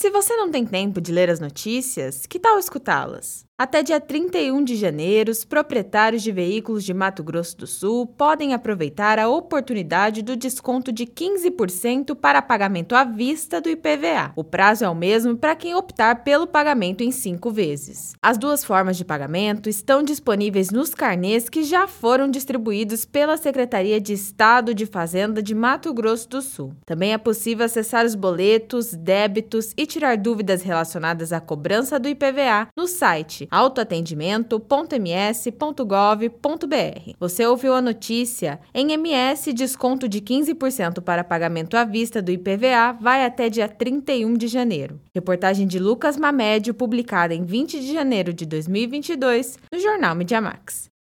Se você não tem tempo de ler as notícias, que tal escutá-las? Até dia 31 de janeiro, os proprietários de veículos de Mato Grosso do Sul podem aproveitar a oportunidade do desconto de 15% para pagamento à vista do IPVA. O prazo é o mesmo para quem optar pelo pagamento em cinco vezes. As duas formas de pagamento estão disponíveis nos carnês que já foram distribuídos pela Secretaria de Estado de Fazenda de Mato Grosso do Sul. Também é possível acessar os boletos, débitos e tirar dúvidas relacionadas à cobrança do IPVA no site autoatendimento.ms.gov.br. Você ouviu a notícia? Em MS, desconto de 15% para pagamento à vista do IPVA vai até dia 31 de janeiro. Reportagem de Lucas Mamédio, publicada em 20 de janeiro de 2022 no jornal Mediamax.